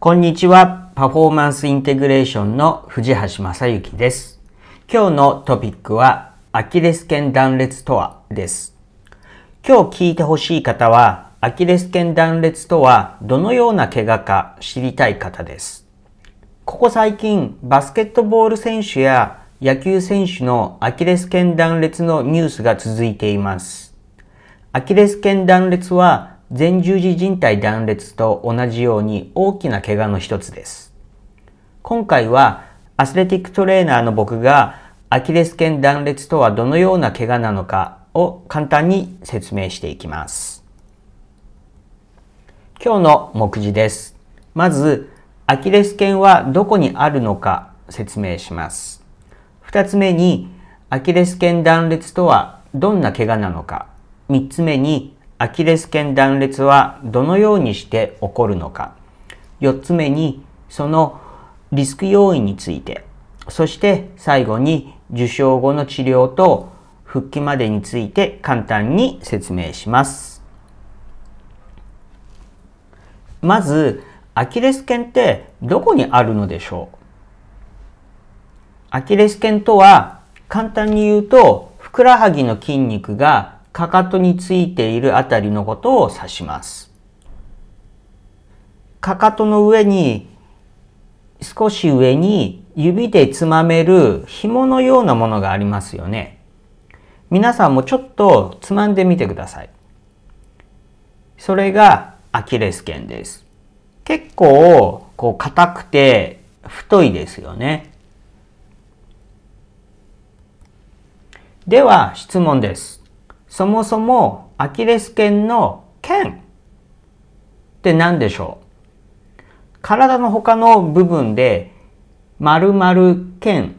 こんにちは。パフォーマンスインテグレーションの藤橋正幸です。今日のトピックは、アキレス腱断裂とはです。今日聞いてほしい方は、アキレス腱断裂とはどのような怪我か知りたい方です。ここ最近、バスケットボール選手や野球選手のアキレス腱断裂のニュースが続いています。アキレス腱断裂は前十字靭帯断裂と同じように大きな怪我の一つです。今回はアスレティックトレーナーの僕がアキレス腱断裂とはどのような怪我なのかを簡単に説明していきます。今日の目次です。まず、アキレス腱はどこにあるのか説明します。二つ目に、アキレス腱断裂とはどんな怪我なのか。三つ目に、アキレス腱断裂はどのようにして起こるのか。4つ目に、そのリスク要因について。そして最後に受傷後の治療と復帰までについて簡単に説明します。まず、アキレス腱ってどこにあるのでしょう？アキレス腱とは簡単に言うとふくらはぎの筋肉がかかとについているあたりのことを指します。かかとの上に、少し上に指でつまめる紐のようなものがありますよね。皆さんもちょっとつまんでみてください。それがアキレス腱です。結構、こう硬くて太いですよね。では質問です。そもそもアキレス腱の腱って何でしょう？体の他の部分で〇〇腱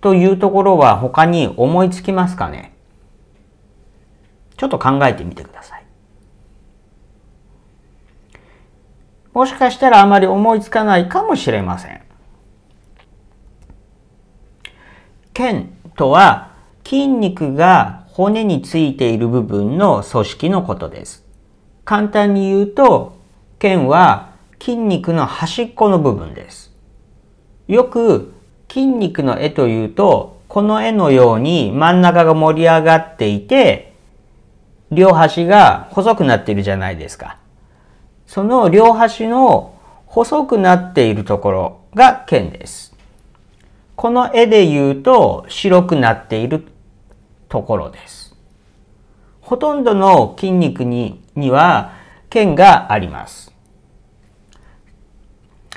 というところは他に思いつきますかね？ちょっと考えてみてください。もしかしたらあまり思いつかないかもしれません。腱とは筋肉が骨についている部分の組織のことです。簡単に言うと、腱は筋肉の端っこの部分です。よく筋肉の絵というと、この絵のように真ん中が盛り上がっていて、両端が細くなっているじゃないですか。その両端の細くなっているところが腱です。この絵で言うと白くなっているところです。ほとんどの筋肉にには腱があります。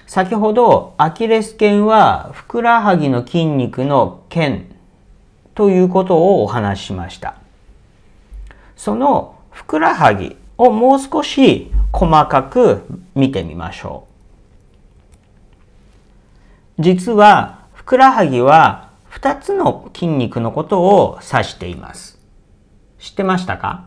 先ほどアキレス腱はふくらはぎの筋肉の腱ということをお話ししました。そのふくらはぎをもう少し細かく見てみましょう。実はふくらはぎは2つの筋肉のことを指しています。知ってましたか？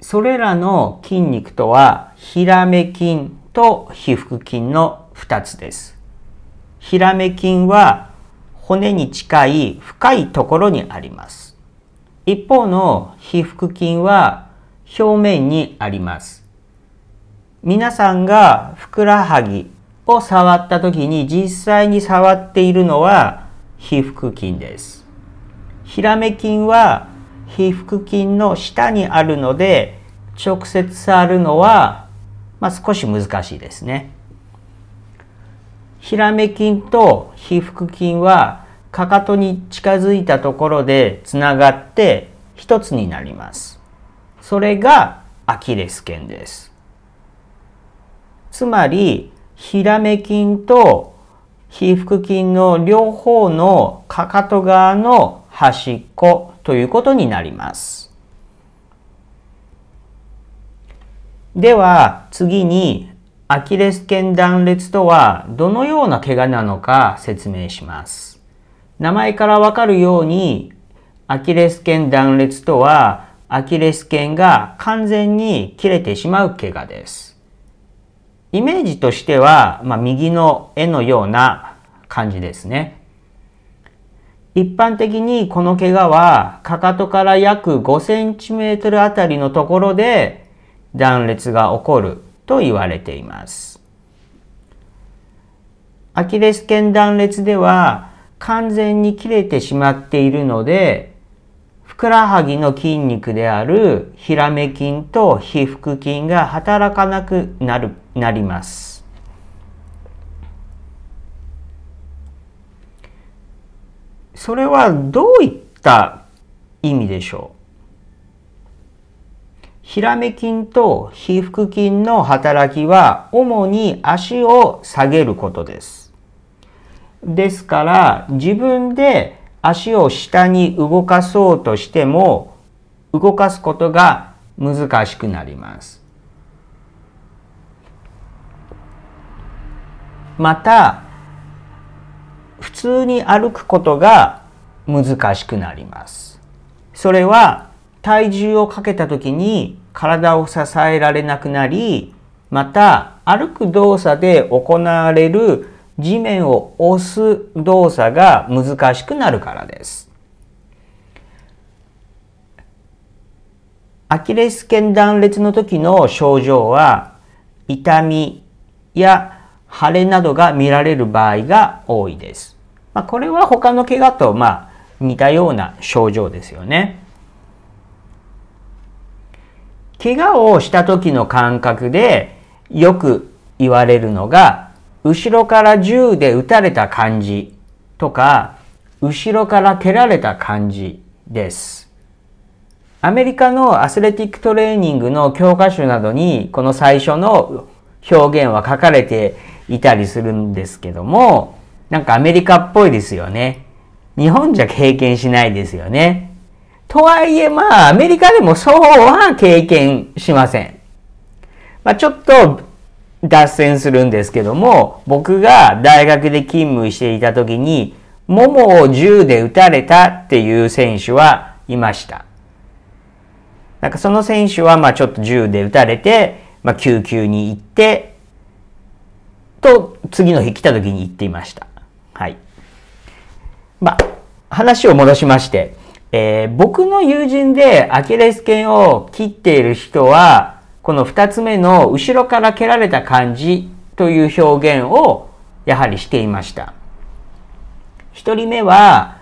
それらの筋肉とは、ヒラメ筋と皮腹筋の2つです。ヒラメ筋は骨に近い深いところにあります。一方の皮腹筋は表面にあります。皆さんがふくらはぎを触った時に実際に触っているのは皮腹筋です。ヒラメ筋は皮腹筋の下にあるので直接触るのは、まあ、少し難しいですね。ヒラメ筋と皮腹筋はかかとに近づいたところでつながって一つになります。それがアキレス腱です。つまりヒラメ筋と皮腹筋の両方のかかと側の端っこということになります。では次にアキレス腱断裂とはどのような怪我なのか説明します。名前からわかるようにアキレス腱断裂とはアキレス腱が完全に切れてしまう怪我です。イメージとしては、まあ、右の絵のような感じですね。一般的にこの怪我は、かかとから約5センチメートルあたりのところで断裂が起こると言われています。アキレス腱断裂では完全に切れてしまっているので、ふくらはぎの筋肉であるヒラメ筋と皮腹筋が働かなくなるなります。それはどういった意味でしょう？ヒラメ筋と皮腹筋の働きは主に足を下げることです。ですから自分で足を下に動かそうとしても動かすことが難しくなります。また普通に歩くことが難しくなります。それは体重をかけた時に体を支えられなくなり、また歩く動作で行われる地面を押す動作が難しくなるからです。アキレス腱断裂の時の症状は痛みや腫れなどが見られる場合が多いです。まあ、これは他の怪我とまあ似たような症状ですよね。怪我をした時の感覚でよく言われるのが、後ろから銃で撃たれた感じとか、後ろから蹴られた感じです。アメリカのアスレティックトレーニングの教科書などにこの最初の表現は書かれていたりするんですけども、なんかアメリカっぽいですよね。日本じゃ経験しないですよね。とはいえ、まあ、アメリカでもそうは経験しません。まあ、ちょっと脱線するんですけども、僕が大学で勤務していた時に、ももを銃で撃たれたっていう選手はいました。なんかその選手はまあちょっと銃で撃たれて、まあ救急に行って、と次の日来た時に言っていました。はい。まあ、話を戻しまして、えー、僕の友人でアキレス腱を切っている人は、この二つ目の後ろから蹴られた感じという表現をやはりしていました。一人目は、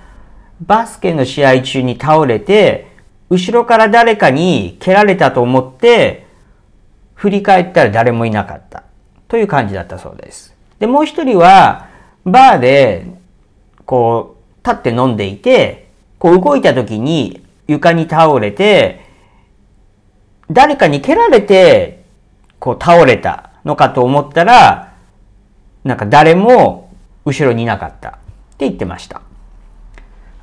バスケの試合中に倒れて、後ろから誰かに蹴られたと思って、振り返ったら誰もいなかった。という感じだったそうです。で、もう一人は、バーで、こう、立って飲んでいて、こう動いた時に床に倒れて、誰かに蹴られて、こう倒れたのかと思ったら、なんか誰も後ろにいなかったって言ってました。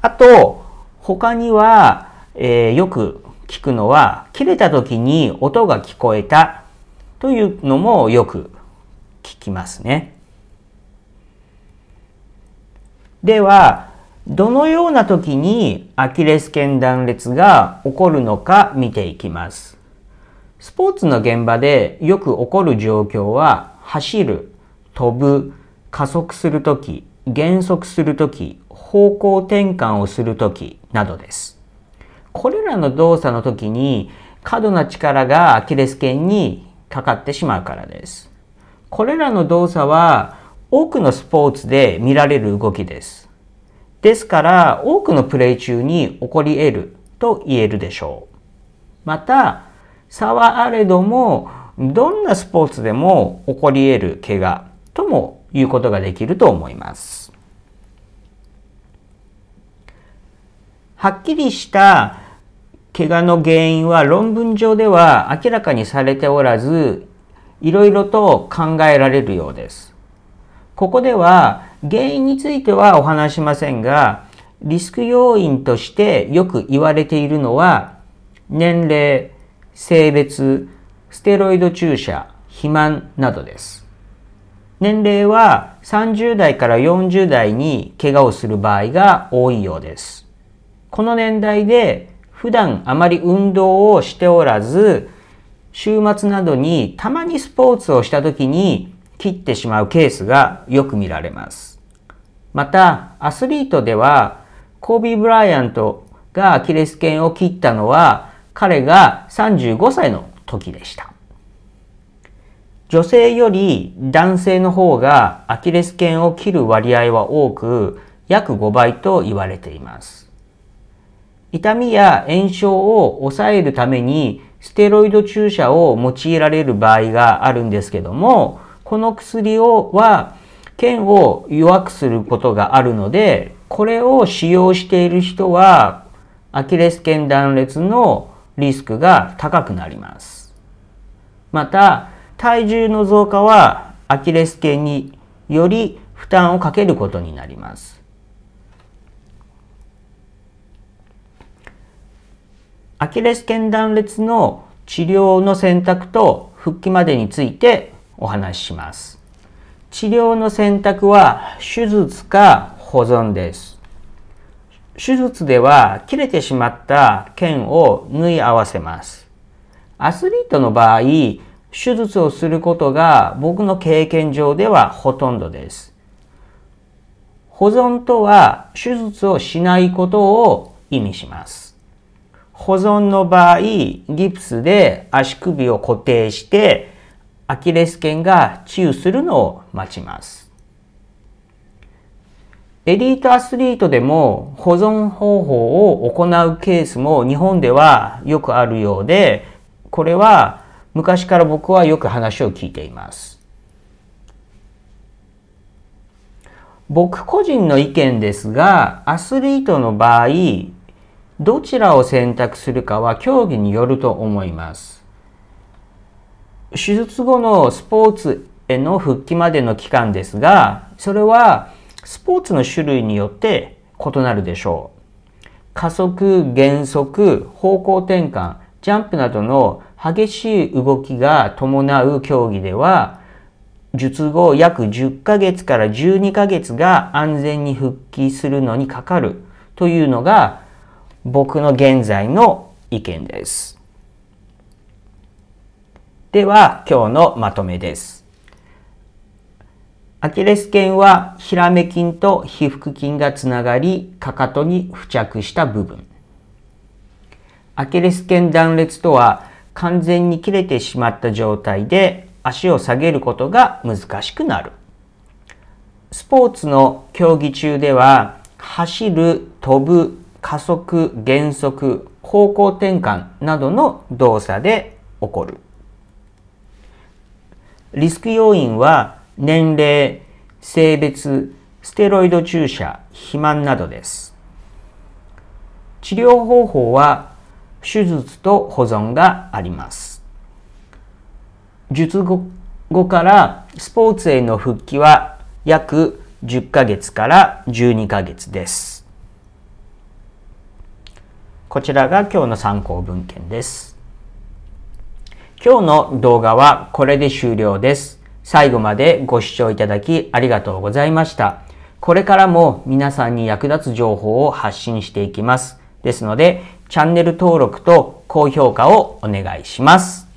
あと、他には、えー、よく聞くのは、切れた時に音が聞こえたというのもよく聞きますね。では、どのような時にアキレス腱断裂が起こるのか見ていきます。スポーツの現場でよく起こる状況は走る、飛ぶ、加速するとき、減速するとき、方向転換をするときなどです。これらの動作の時に過度な力がアキレス腱にかかってしまうからです。これらの動作は多くのスポーツで見られる動きです。ですから、多くのプレイ中に起こり得ると言えるでしょう。また、差はあれども、どんなスポーツでも起こり得る怪我とも言うことができると思います。はっきりした怪我の原因は論文上では明らかにされておらず、いろいろと考えられるようです。ここでは原因についてはお話しませんが、リスク要因としてよく言われているのは、年齢、性別、ステロイド注射、肥満などです。年齢は30代から40代に怪我をする場合が多いようです。この年代で普段あまり運動をしておらず、週末などにたまにスポーツをした時に切ってしまうケースがよく見られます。また、アスリートでは、コービー・ブライアントがアキレス腱を切ったのは、彼が35歳の時でした。女性より男性の方がアキレス腱を切る割合は多く約5倍と言われています。痛みや炎症を抑えるためにステロイド注射を用いられる場合があるんですけども、この薬をは腱を弱くすることがあるので、これを使用している人はアキレス腱断裂のリスクが高くなります。また、体重の増加はアキレス腱により負担をかけることになります。アキレス腱断裂の治療の選択と復帰までについてお話しします。治療の選択は手術か保存です。手術では切れてしまった腱を縫い合わせます。アスリートの場合、手術をすることが僕の経験上ではほとんどです。保存とは手術をしないことを意味します。保存の場合、ギプスで足首を固定して、アキレス腱が治癒するのを待ちます。エリートアスリートでも保存方法を行うケースも日本ではよくあるようで、これは昔から僕はよく話を聞いています。僕個人の意見ですが、アスリートの場合、どちらを選択するかは競技によると思います。手術後のスポーツへの復帰までの期間ですが、それはスポーツの種類によって異なるでしょう。加速、減速、方向転換、ジャンプなどの激しい動きが伴う競技では、術後約10ヶ月から12ヶ月が安全に復帰するのにかかるというのが僕の現在の意見です。では、今日のまとめです。アキレス腱はヒラメ筋と皮腹筋がつながり、かかとに付着した部分。アキレス腱断裂とは完全に切れてしまった状態で足を下げることが難しくなる。スポーツの競技中では走る、飛ぶ、加速、減速、方向転換などの動作で起こる。リスク要因は年齢、性別、ステロイド注射、肥満などです。治療方法は手術と保存があります。術後からスポーツへの復帰は約10ヶ月から12ヶ月です。こちらが今日の参考文献です。今日の動画はこれで終了です。最後までご視聴いただきありがとうございました。これからも皆さんに役立つ情報を発信していきます。ですので、チャンネル登録と高評価をお願いします。